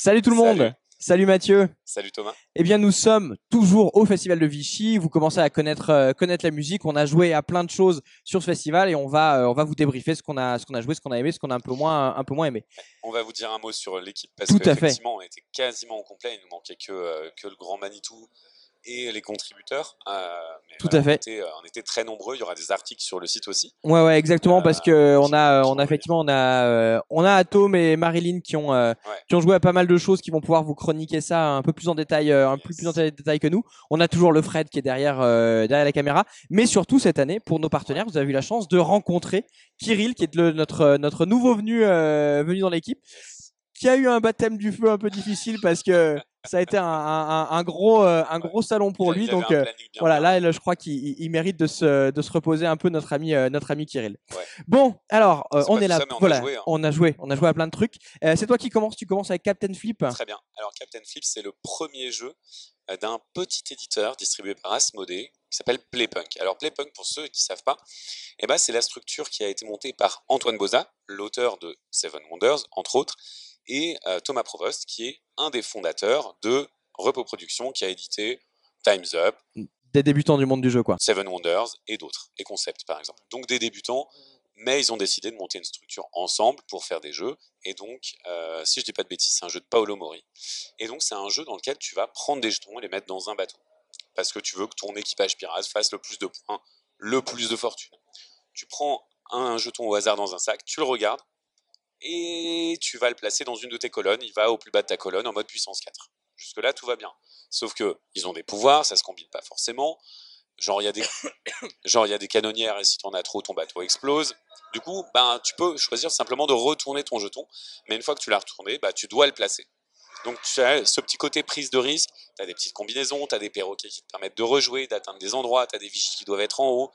Salut tout le monde. Salut. Mathieu. Salut Thomas. Eh bien, nous sommes toujours au Festival de Vichy. Vous commencez à connaître euh, connaître la musique. On a joué à plein de choses sur ce festival et on va euh, on va vous débriefer ce qu'on a ce qu'on a joué, ce qu'on a aimé, ce qu'on a un peu moins un peu moins aimé. On va vous dire un mot sur l'équipe parce Tout à fait. qu'effectivement, on était quasiment au complet. Il nous manquait que, euh, que le grand Manitou et les contributeurs. Euh, mais Tout voilà, à fait. On était, euh, on était très nombreux. Il y aura des articles sur le site aussi. Ouais ouais exactement Euh, parce que on a on a effectivement on a on a Atom et Marilyn qui ont Ouais. qui ont joué à pas mal de choses qui vont pouvoir vous chroniquer ça un peu plus en détail un peu plus en dé- détail que nous. On a toujours le Fred qui est derrière euh, derrière la caméra, mais surtout cette année pour nos partenaires, vous avez eu la chance de rencontrer Kirill qui est le, notre notre nouveau venu venu dans l'équipe. qui a eu un baptême du feu un peu difficile parce que ça a été un, un, un- un gros, euh, un gros salon pour lui. Donc euh, voilà, là, je crois qu'il il- il mérite de se, de se reposer un peu notre ami, euh, notre ami Kirill. Ouais. Bon, alors, on est là. ça, on a voilà, joué, hein. on a joué, on a joué à plein de trucs. C'est toi qui commences. Tu commences avec Captain Flip. Très bien. Alors, Captain Flip, c'est le premier jeu d'un petit éditeur distribué par Asmodee qui s'appelle Playpunk. Alors, Playpunk, pour ceux qui ne savent pas, eh ben, c'est la structure qui a été montée par Antoine Boza, l'auteur de Seven Wonders, entre autres, et euh, Thomas Provost, qui est un des fondateurs de Repos Productions, qui a édité Time's Up, Des débutants du monde du jeu, quoi. Seven Wonders et d'autres, et Concept par exemple. Donc des débutants, mais ils ont décidé de monter une structure ensemble pour faire des jeux. Et donc, euh, si je dis pas de bêtises, c'est un jeu de Paolo Mori. Et donc c'est un jeu dans lequel tu vas prendre des jetons et les mettre dans un bateau. Parce que tu veux que ton équipage pirate fasse le plus de points, le plus de fortune. Tu prends un jeton au hasard dans un sac, tu le regardes, et tu vas le placer dans une de tes colonnes. Il va au plus bas de ta colonne en mode puissance 4. Jusque-là, tout va bien. Sauf que ils ont des pouvoirs, ça se combine pas forcément. Genre, il y a des, genre, y a des canonnières et si t'en as trop, ton bateau explose. Du coup, ben, tu peux choisir simplement de retourner ton jeton, mais une fois que tu l'as retourné, bah, tu dois le placer. Donc, tu as ce petit côté prise de risque. Tu as des petites combinaisons, tu as des perroquets qui te permettent de rejouer, d'atteindre des endroits, tu as des vigies qui doivent être en haut,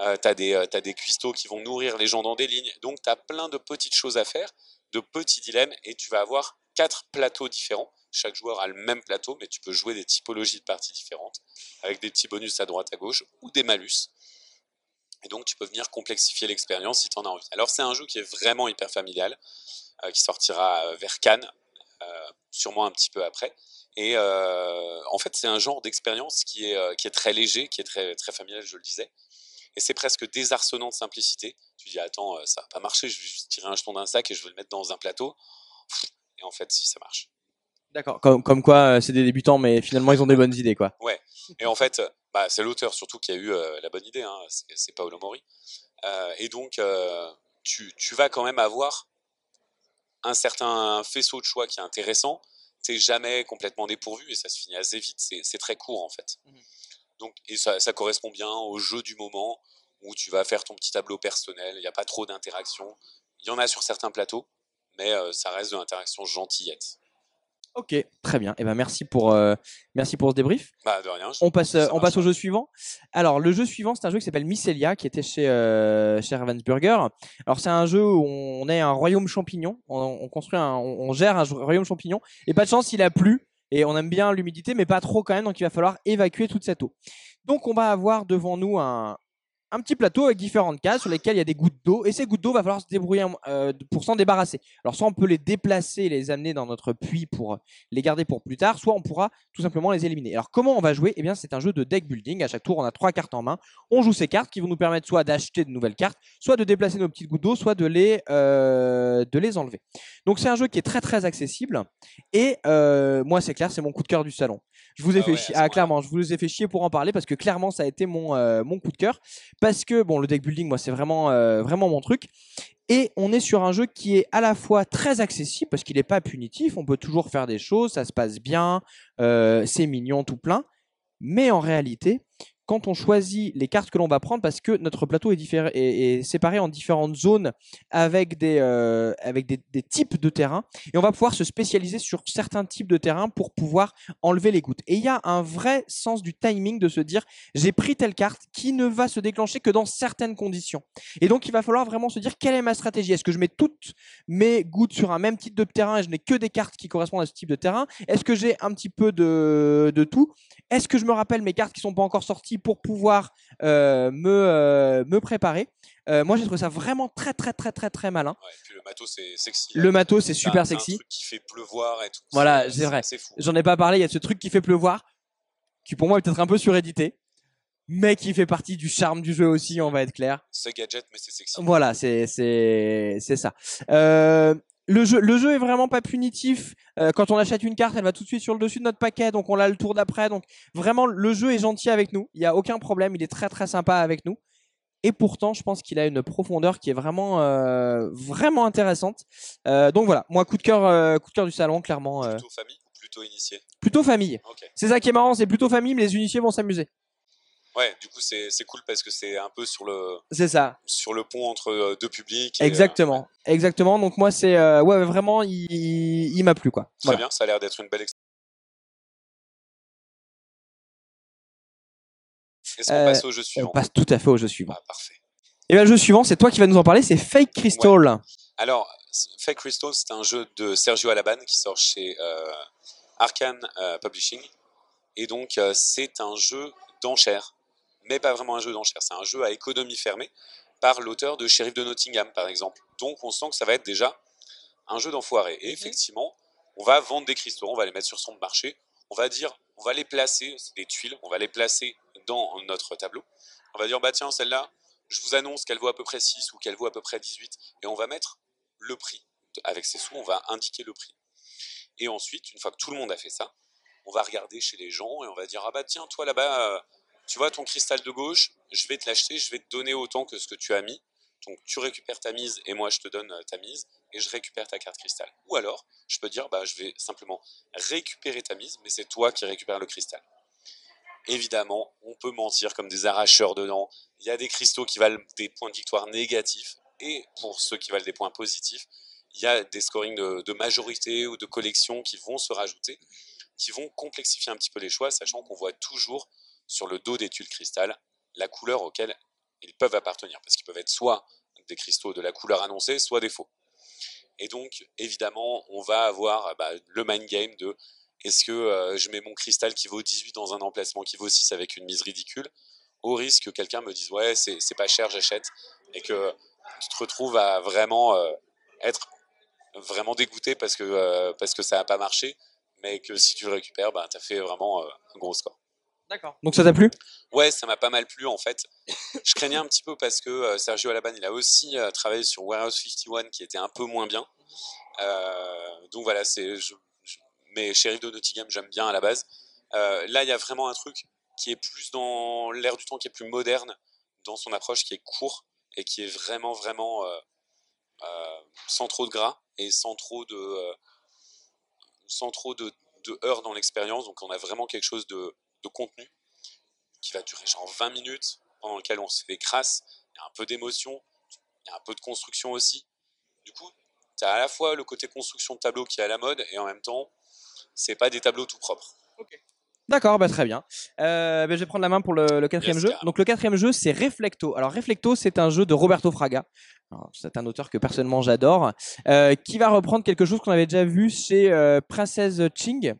euh, tu as, des, euh, des cuistots qui vont nourrir les gens dans des lignes. Donc, tu as plein de petites choses à faire, de petits dilemmes, et tu vas avoir quatre plateaux différents. Chaque joueur a le même plateau, mais tu peux jouer des typologies de parties différentes, avec des petits bonus à droite, à gauche, ou des malus. Et donc, tu peux venir complexifier l'expérience si tu en as envie. Alors, c'est un jeu qui est vraiment hyper familial, euh, qui sortira euh, vers Cannes, sûrement un petit peu après. Et en fait, c'est un genre d'expérience qui est, qui est très léger, qui est très, très familial, je le disais. Et c'est presque désarçonnant de simplicité. Tu dis, attends, euh, ça va pas marcher, je vais juste tirer un jeton d'un sac et je vais le mettre dans un plateau. Et en fait, si, ça marche. D'accord. Comme, comme quoi, euh, c'est des débutants, mais finalement, ils ont des bonnes idées, quoi. Et en fait, euh, bah, c'est l'auteur surtout qui a eu euh, la bonne idée, hein, c'est, Paolo Mori. Euh, et donc, euh, tu, tu vas quand même avoir un certain faisceau de choix qui est intéressant. T'es jamais complètement dépourvu et ça se finit assez vite. C'est, c'est très court en fait. Mhm. Donc, et ça, ça correspond bien au jeu du moment où tu vas faire ton petit tableau personnel. Il n'y a pas trop d'interaction. Il y en a sur certains plateaux, mais euh, ça reste de l'interaction gentillette. Ok, très bien. Et ben merci pour euh, merci pour ce débrief. Bah, de rien. On passe, euh, on passe au jeu suivant. Alors, le jeu suivant, c'est un jeu qui s'appelle Mycelia, qui était chez, euh, chez Ravensburger. Alors, c'est un jeu où on est un royaume champignon. On, on construit un, on, on gère un royaume champignon. Et pas de chance, il a plu. Et on aime bien l'humidité, mais pas trop quand même. Donc, il va falloir évacuer toute cette eau. Donc, on va avoir devant nous un, petit plateau avec différentes cases sur lesquelles il y a des gouttes d'eau. Et ces gouttes d'eau, va falloir se débrouiller euh, pour s'en débarrasser. Alors, soit on peut les déplacer et les amener dans notre puits pour les garder pour plus tard, soit on pourra tout simplement les éliminer. Alors, comment on va jouer? Eh bien, c'est un jeu de deck building. À chaque tour, on a trois cartes en main. On joue ces cartes qui vont nous permettre soit d'acheter de nouvelles cartes, soit de déplacer nos petites gouttes d'eau, soit de les, euh, de les enlever. Donc, c'est un jeu qui est très très accessible. Et euh, moi, c'est clair, c'est mon coup de cœur du salon. Je vous ai Ah fait ouais, à chier. ce Ah, clairement, je vous ai fait chier pour en parler parce que clairement, ça a été mon, euh, mon coup de cœur. Parce que, bon, le deck building, moi, c'est vraiment, euh, vraiment mon truc. Et on est sur un jeu qui est à la fois très accessible parce qu'il n'est pas punitif, on peut toujours faire des choses, ça se passe bien, c'est mignon, tout plein. Mais en réalité, quand on choisit les cartes que l'on va prendre, parce que notre plateau est, séparé en différentes zones avec, des, euh, types de terrain, et on va pouvoir se spécialiser sur certains types de terrain pour pouvoir enlever les gouttes. Et il y a un vrai sens du timing de se dire, j'ai pris telle carte qui ne va se déclencher que dans certaines conditions. Et donc, il va falloir vraiment se dire quelle est ma stratégie? Est-ce que je mets toutes mes gouttes sur un même type de terrain et je n'ai que des cartes qui correspondent à ce type de terrain? Est-ce que j'ai un petit peu de, de tout? Est-ce que je me rappelle mes cartes qui sont pas encore sorties? Pour pouvoir euh, me, euh, me préparer Euh, moi, j'ai trouvé ça vraiment très, très, très, très, très malin. Ouais, et puis le matos, c'est sexy. Le hein. matos, c'est super t'as Un sexy. truc qui fait pleuvoir et tout. Voilà, c'est vrai. J'en ai pas parlé, il y a ce truc qui fait pleuvoir, qui pour moi est peut-être un peu surédité, mais qui fait partie du charme du jeu aussi, on va être clair. C'est gadget, mais c'est sexy. Voilà, c'est c'est c'est ça. Euh, le jeu le jeu est vraiment pas punitif. Euh, quand on achète une carte, elle va tout de suite sur le dessus de notre paquet, donc on l'a le tour d'après. Donc vraiment, le jeu est gentil avec nous. Il y a aucun problème. Il est très très sympa avec nous. Et pourtant, je pense qu'il a une profondeur qui est vraiment euh, vraiment intéressante. Euh, donc voilà, moi coup de cœur euh, coup de cœur du salon, clairement. Plutôt famille ou plutôt initié? Plutôt famille. Ok. C'est ça qui est marrant, c'est plutôt famille, mais les initiés vont s'amuser. Ouais, du coup, c'est cool parce que c'est un peu sur le, C'est ça. sur le pont entre euh, deux publics. et, euh, Exactement. Exactement. Donc moi, c'est euh, ouais, vraiment, il, m'a plu quoi. Très Voilà. bien, ça a l'air d'être une belle expérience. Est-ce qu'on Euh, passe au jeu On suivant? passe tout à fait au jeu suivant. Ah, parfait. Et bien le jeu suivant, c'est toi qui vas nous en parler, c'est Fake Crystal. Alors, Fake Crystal, c'est un jeu de Sergio Alaban qui sort chez euh, Arkane euh, Publishing. Et donc, euh, c'est un jeu d'enchères, mais pas vraiment un jeu d'enchères. C'est un jeu à économie fermée par l'auteur de Sheriff de Nottingham, par exemple. Donc, on sent que ça va être déjà un jeu d'enfoiré. Et effectivement, on va vendre des cristaux, on va les mettre sur son marché. On va dire, on va les placer, c'est des tuiles, on va les placer dans notre tableau. On va dire, bah tiens, celle-là, je vous annonce qu'elle vaut à peu près 6 ou qu'elle vaut à peu près 18. Et on va mettre le prix. Avec ces sous, on va indiquer le prix. Et ensuite, une fois que tout le monde a fait ça, on va regarder chez les gens et on va dire Ah bah tiens, toi là-bas, euh, tu vois ton cristal de gauche, je vais te l'acheter, je vais te donner autant que ce que tu as mis. Donc tu récupères ta mise et moi je te donne euh, ta mise et je récupère ta carte cristal. Ou alors, je peux dire Bah je vais simplement récupérer ta mise, mais c'est toi qui récupères le cristal. Évidemment, on peut mentir comme des arracheurs dedans. Il y a des cristaux qui valent des points de victoire négatifs et pour ceux qui valent des points positifs, il y a des scorings de, de majorité ou de collection qui vont se rajouter, qui vont complexifier un petit peu les choix, sachant qu'on voit toujours sur le dos des tuiles cristal la couleur auquel ils peuvent appartenir, parce qu'ils peuvent être soit des cristaux de la couleur annoncée, soit des faux. Et donc, évidemment, on va avoir bah, le mind game de est-ce que euh, je mets mon cristal qui vaut 18 dans un emplacement qui vaut 6 avec une mise ridicule, au risque que quelqu'un me dise ouais, c'est pas cher, j'achète, et que tu te retrouves à vraiment euh, être vraiment dégoûté parce que, euh, parce que ça n'a pas marché, mais que si tu le récupères, bah, tu as fait vraiment un gros score. D'accord. Donc ça t'a plu? Ouais, ça m'a pas mal plu en fait. Je craignais un petit peu parce que euh, Sergio Alaban, il a aussi euh, travaillé sur Warehouse 51 qui était un peu moins bien. Euh, donc voilà, c'est. je- je- mais Sheriff de Nottingham, j'aime bien à la base. Euh, là, il y a vraiment un truc qui est plus dans l'air du temps, qui est plus moderne dans son approche, qui est court et qui est vraiment, vraiment euh, euh, sans trop de gras et sans trop de, euh, sans trop de, de heurts dans l'expérience. Donc on a vraiment quelque chose de, de contenu qui va durer genre 20 minutes, pendant lequel on se fait des crasses, il y a un peu d'émotion, il y a un peu de construction aussi. Du coup, tu as à la fois le côté construction de tableau qui est à la mode, et en même temps, c'est pas des tableaux tout propres. D'accord, bah très bien. Euh, bah, je vais prendre la main pour le, le quatrième Yes, jeu. carrément. Donc le quatrième jeu, c'est Reflecto. Alors Reflecto, c'est un jeu de Roberto Fraga. C'est un auteur que personnellement j'adore, euh, qui va reprendre quelque chose qu'on avait déjà vu chez euh, Princess Ching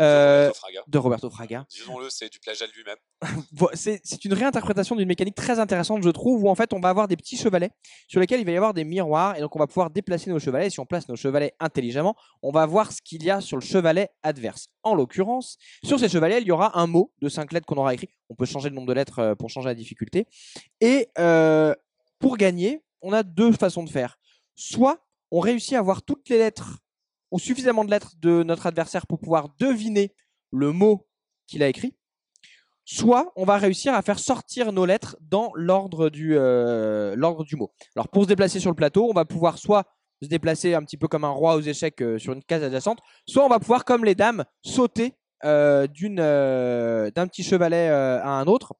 euh, de Roberto Fraga. Disons-le, c'est du plagiat de lui-même. C'est une réinterprétation d'une mécanique très intéressante, je trouve, où en fait on va avoir des petits chevalets sur lesquels il va y avoir des miroirs et donc on va pouvoir déplacer nos chevalets. Et si on place nos chevalets intelligemment, on va voir ce qu'il y a sur le chevalet adverse. En l'occurrence, sur ces chevalets, il y aura un mot de cinq lettres qu'on aura écrit. On peut changer le nombre de lettres pour changer la difficulté. Et pour gagner, on a deux façons de faire. Soit on réussit à avoir toutes les lettres ou suffisamment de lettres de notre adversaire pour pouvoir deviner le mot qu'il a écrit soit on va réussir à faire sortir nos lettres dans l'ordre du, euh, mot. Alors pour se déplacer sur le plateau, on va pouvoir soit se déplacer un petit peu comme un roi aux échecs euh, sur une case adjacente, soit on va pouvoir, comme les dames, sauter euh, d'un petit chevalet à un autre.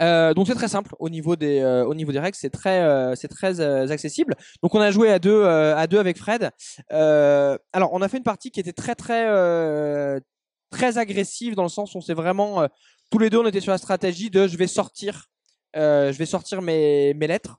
Euh, donc c'est très simple au niveau des, euh, au niveau des règles, c'est très, euh, c'est très euh, accessible. Donc on a joué à deux, euh, à deux avec Fred. Euh, alors on a fait une partie qui était très très très agressive dans le sens où on s'est vraiment tous les deux on était sur la stratégie de je vais sortir, je vais sortir mes, mes lettres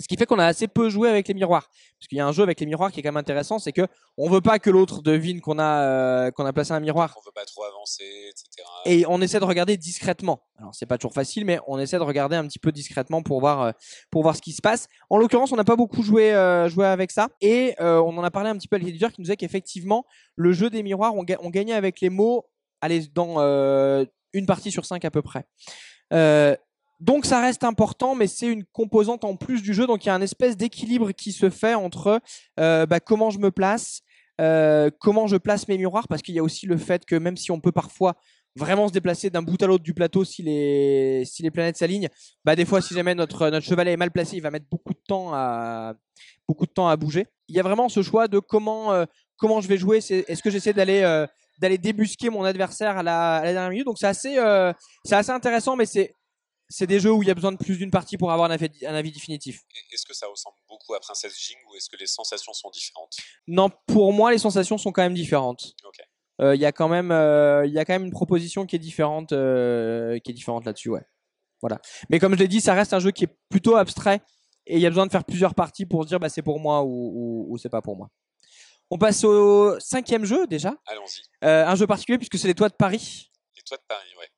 Ce qui fait qu'on a assez peu joué avec les miroirs. Parce qu'il y a un jeu avec les miroirs qui est quand même intéressant, c'est que on veut pas que l'autre devine qu'on a, euh, qu'on a placé un miroir. On veut pas trop avancer, etc. Et on essaie de regarder discrètement. Alors c'est pas toujours facile, mais on essaie de regarder un petit peu discrètement pour voir, euh, pour voir ce qui se passe. En l'occurrence, on n'a pas beaucoup joué, euh, joué avec ça. Et euh, on en a parlé un petit peu avec l'éditeur qui nous disait qu'effectivement, le jeu des miroirs, on, ga- on gagnait avec les mots, allez, dans euh, une partie sur cinq à peu près. Euh, donc ça reste important, mais c'est une composante en plus du jeu. Donc il y a un espèce d'équilibre qui se fait entre euh, bah, comment je me place, euh, comment je place mes miroirs, parce qu'il y a aussi le fait que même si on peut parfois vraiment se déplacer d'un bout à l'autre du plateau si les, si les planètes s'alignent, bah des fois si jamais notre, notre chevalet est mal placé, il va mettre beaucoup de temps à, beaucoup de temps à bouger. Il y a vraiment ce choix de comment, euh, comment je vais jouer. Est-ce que j'essaie d'aller d'aller débusquer mon adversaire à la, dernière minute? Donc c'est assez, c'est assez intéressant, mais c'est c'est des jeux où il y a besoin de plus d'une partie pour avoir un avis, un avis définitif. Est-ce que ça ressemble beaucoup à Princess Jing ou est-ce que les sensations sont différentes? Non, pour moi, les sensations sont quand même différentes. Euh, Il y a quand même, euh, il y a quand même une proposition qui est différente, euh, qui est différente là-dessus, ouais. Voilà. Mais comme je l'ai dit, ça reste un jeu qui est plutôt abstrait et il y a besoin de faire plusieurs parties pour se dire bah, c'est pour moi ou, ou, ou c'est pas pour moi. On passe au cinquième jeu déjà, Allons-y. Un jeu particulier puisque c'est les toits de Paris. Les toits de Paris, ouais.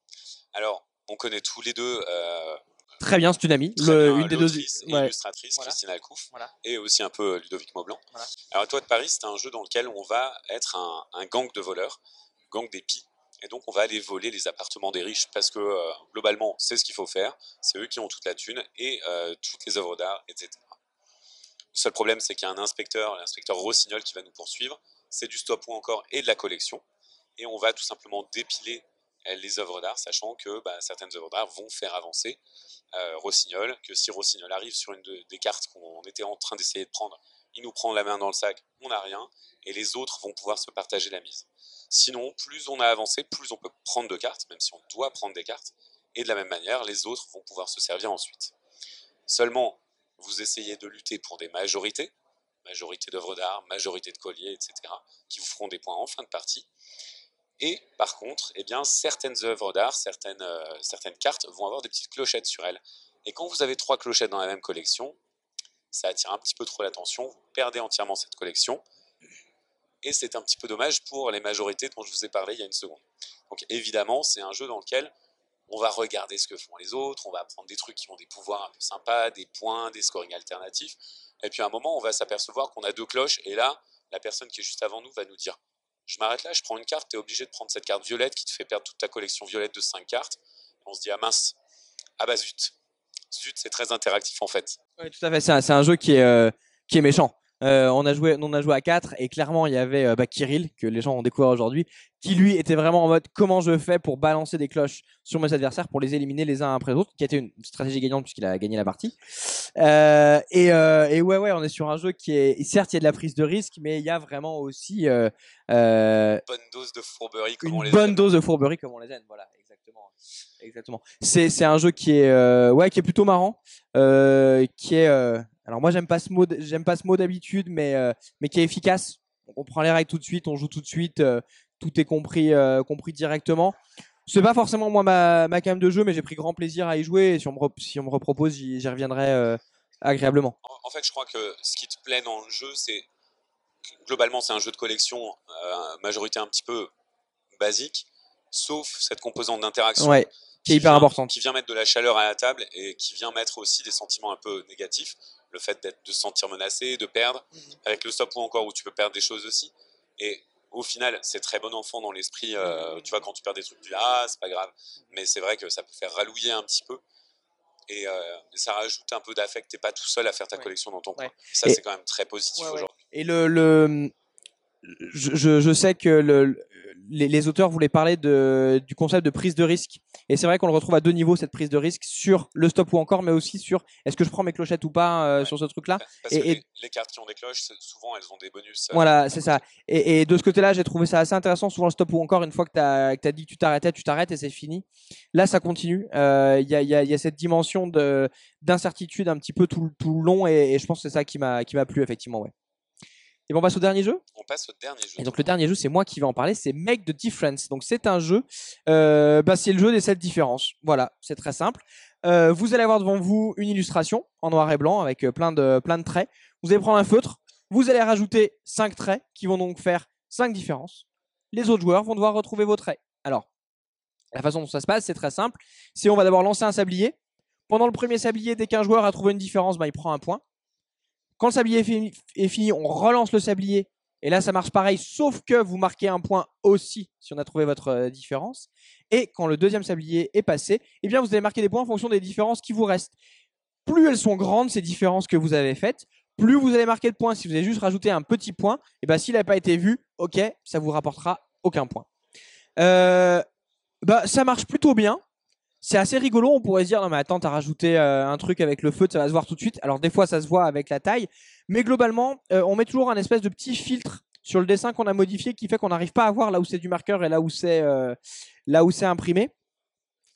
Alors, on connaît tous les deux euh, Très bien, c'est une amie, très le- bien une des deux. l'autrice et ouais. illustratrice Voilà. Christine Alcouf Voilà. et aussi un peu Ludovic Maublanc. Voilà. Alors, Toit de Paris, c'est un jeu dans lequel on va être un, un gang de voleurs, gang d'épis. Et donc, on va aller voler les appartements des riches parce que, euh, globalement, c'est ce qu'il faut faire. C'est eux qui ont toute la thune et euh, toutes les œuvres d'art, etc. Le seul problème, c'est qu'il y a un inspecteur, l'inspecteur Rossignol, qui va nous poursuivre. C'est du stop ou encore et de la collection. Et on va tout simplement dépiler euh, les œuvres d'art, sachant que bah, certaines œuvres d'art vont faire avancer euh, Rossignol, que si Rossignol arrive sur une de- des cartes qu'on était en train d'essayer de prendre, il nous prend la main dans le sac, on n'a rien, et les autres vont pouvoir se partager la mise. Sinon, plus on a avancé, plus on peut prendre de cartes, même si on doit prendre des cartes, et de la même manière, les autres vont pouvoir se servir ensuite. Seulement, vous essayez de lutter pour des majorités, majorité d'œuvres d'art, majorité de colliers, etc., qui vous feront des points en fin de partie. Et par contre, eh bien, certaines œuvres d'art, certaines, euh, certaines cartes vont avoir des petites clochettes sur elles. Et quand vous avez trois clochettes dans la même collection, ça attire un petit peu trop l'attention, vous perdez entièrement cette collection. Et c'est un petit peu dommage pour les majorités dont je vous ai parlé il y a une seconde. Donc évidemment, c'est un jeu dans lequel on va regarder ce que font les autres, on va prendre des trucs qui ont des pouvoirs un peu sympas, des points, des scoring alternatifs. Et puis à un moment, on va s'apercevoir qu'on a deux cloches, et là, la personne qui est juste avant nous va nous dire Je m'arrête là, je prends une carte, tu obligé de prendre cette carte violette qui te fait perdre toute ta collection violette de 5 cartes. on se dit Ah mince, ah bah zut. Zut, c'est très interactif en fait. Oui, tout à fait. C'est un, jeu qui est, euh, qui est méchant. Euh, on, a joué, on a joué à 4 et clairement il y avait euh, bah, Kirill, que les gens ont découvert aujourd'hui, qui lui était vraiment en mode comment je fais pour balancer des cloches sur mes adversaires pour les éliminer les uns après les autres, qui été une stratégie gagnante puisqu'il a gagné la partie. Euh, et, et ouais, ouais, on est sur un jeu qui est. Certes, il y a de la prise de risque, mais il y a vraiment aussi euh, Bonne dose de fourberie comme on une les bonne aime. dose de fourberie comme on les aime. Voilà, exactement. Exactement. C'est, un jeu qui est, ouais, qui est plutôt marrant, qui est. alors moi j'aime pas ce mot, j'aime pas ce mot d'habitude, mais euh, mais qui est efficace. Donc, on prend les règles tout de suite, on joue tout de suite, euh, tout est compris, euh, compris directement. C'est pas forcément moi ma, ma cam de jeu, mais j'ai pris grand plaisir à y jouer. Et si on me, re- si on me repropose, j'y, reviendrai euh, agréablement. En, en fait, je crois que ce qui te plaît dans le jeu, c'est globalement, c'est un jeu de collection, majorité un petit peu basique, sauf cette composante d'interaction. Ouais, qui est hyper vient- importante. Qui vient mettre de la chaleur à la table et qui vient mettre aussi des sentiments un peu négatifs. Le fait d'être, de se sentir menacé, de perdre, avec le stop ou encore où tu peux perdre des choses aussi. Et au final, c'est très bon enfant dans l'esprit. euh, tu vois, quand tu perds des trucs, tu dis ah, c'est pas grave. Mais c'est vrai que ça peut faire ralouiller un petit peu. Et euh, ça rajoute un peu d'affect. T'es pas tout seul à faire ta Ouais. collection dans ton Ouais. coin. Ça, c'est quand même très positif ouais. aujourd'hui. Et le, le je, je- je sais que le, les, les auteurs voulaient parler de, du concept de prise de risque. Et c'est vrai qu'on le retrouve à deux niveaux, cette prise de risque, sur le stop ou encore, mais aussi sur est-ce que je prends mes clochettes ou pas euh, Ouais. sur ce truc-là. Parce Et- que et- les, les cartes qui ont des cloches, souvent, elles ont des bonus. euh, Voilà, c'est ça. Et, et de ce côté-là, j'ai trouvé ça assez intéressant. Souvent, le stop ou encore, une fois que tu as, dit que tu t'arrêtais, tu t'arrêtes et c'est fini. Là, ça continue. Euh, Il y, a, il y a- y a cette dimension de- d'incertitude un petit peu tout, le- tout le long et, et je pense que c'est ça qui m'a qui m'a plu, effectivement. Ouais. Et bon, on passe au dernier jeu On passe au dernier jeu. Et donc le dernier jeu, c'est moi qui vais en parler, c'est Make the Difference. Donc c'est un jeu, euh, bah, c'est le jeu des sept différences. Voilà, c'est très simple. Euh, vous allez avoir devant vous une illustration en noir et blanc avec euh, plein de, plein de traits. Vous allez prendre un feutre, vous allez rajouter cinq traits qui vont donc faire cinq différences. Les autres joueurs vont devoir retrouver vos traits. Alors, la façon dont ça se passe, c'est très simple. C'est on va d'abord lancer un sablier. Pendant le premier sablier, dès qu'un joueur a trouvé une différence, bah, il prend un point. Quand le sablier est fini, on relance le sablier. Et là, ça marche pareil, sauf que vous marquez un point aussi si on a trouvé votre euh, différence. Et quand le deuxième sablier est passé, eh bien, vous allez marquer des points en fonction des différences qui vous restent. Plus elles sont grandes, ces différences que vous avez faites, plus vous allez marquer de points. Si vous avez juste rajouté un petit point, eh bien, s'il n'a pas été vu, ok, ça vous rapportera aucun point. Euh, bah, ça marche plutôt bien c'est assez rigolo. On pourrait se dire, non, mais attends, t'as rajouté euh, un truc avec le feu, ça va se voir tout de suite. Alors, des fois, ça se voit avec la taille. Mais globalement, euh, on met toujours un espèce de petit filtre sur le dessin qu'on a modifié qui fait qu'on n'arrive pas à voir là où c'est du marqueur et là où c'est euh, là où c'est imprimé.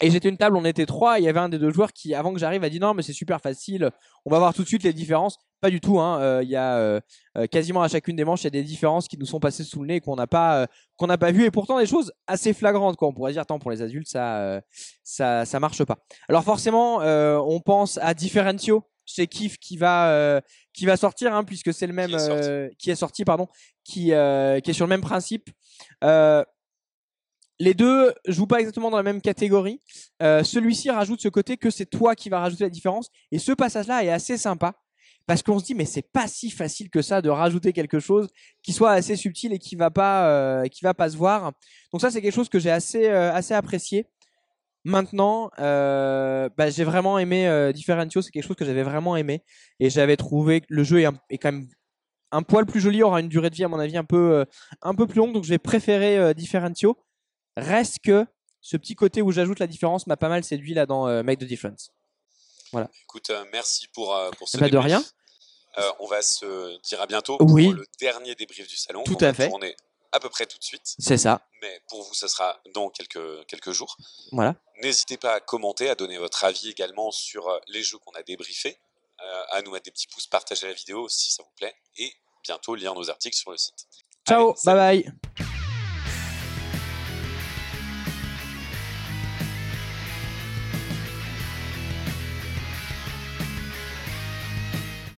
Et j'étais une table, on était trois. Il y avait un des deux joueurs qui, avant que j'arrive, a dit non, mais c'est super facile. On va voir tout de suite les différences. Pas du tout. Hein. Euh, il y a euh, euh, quasiment à chacune des manches, il y a des différences qui nous sont passées sous le nez qu'on n'a pas qu'on n'a pas vu et pourtant des choses assez flagrantes. Quoi. On pourrait dire, tant pour les adultes, ça ça ça marche pas. Alors forcément, on pense à Differentio. C'est Kif qui va qui va sortir hein, puisque c'est le même qui est sorti, pardon, qui qui est sur le même principe. Les deux jouent pas exactement dans la même catégorie. Euh, celui-ci rajoute ce côté que c'est toi qui vas rajouter la différence. Et ce passage-là est assez sympa parce qu'on se dit mais c'est pas si facile que ça de rajouter quelque chose qui soit assez subtil et qui va pas euh, qui va pas se voir. Donc ça c'est quelque chose que j'ai assez euh, assez apprécié. Maintenant, bah, j'ai vraiment aimé Differentio, c'est quelque chose que j'avais vraiment aimé et j'avais trouvé que le jeu est, quand même un poil plus joli, aura une durée de vie à mon avis un peu un peu plus longue, donc j'ai préféré Differentio. Reste que ce petit côté où j'ajoute la différence m'a pas mal séduit là dans euh, Make the Difference. Voilà. Écoute, euh, merci pour, euh, pour ce bah, De rien. on va se dire à bientôt pour le dernier débrief du salon. Tout à fait. On est à peu près tout de suite. C'est ça. Mais pour vous, ce sera dans quelques, quelques jours. Voilà. N'hésitez pas à commenter, à donner votre avis également sur les jeux qu'on a débriefés, à nous mettre des petits pouces, partager la vidéo si ça vous plaît, et bientôt lire nos articles sur le site. Ciao, bye bye.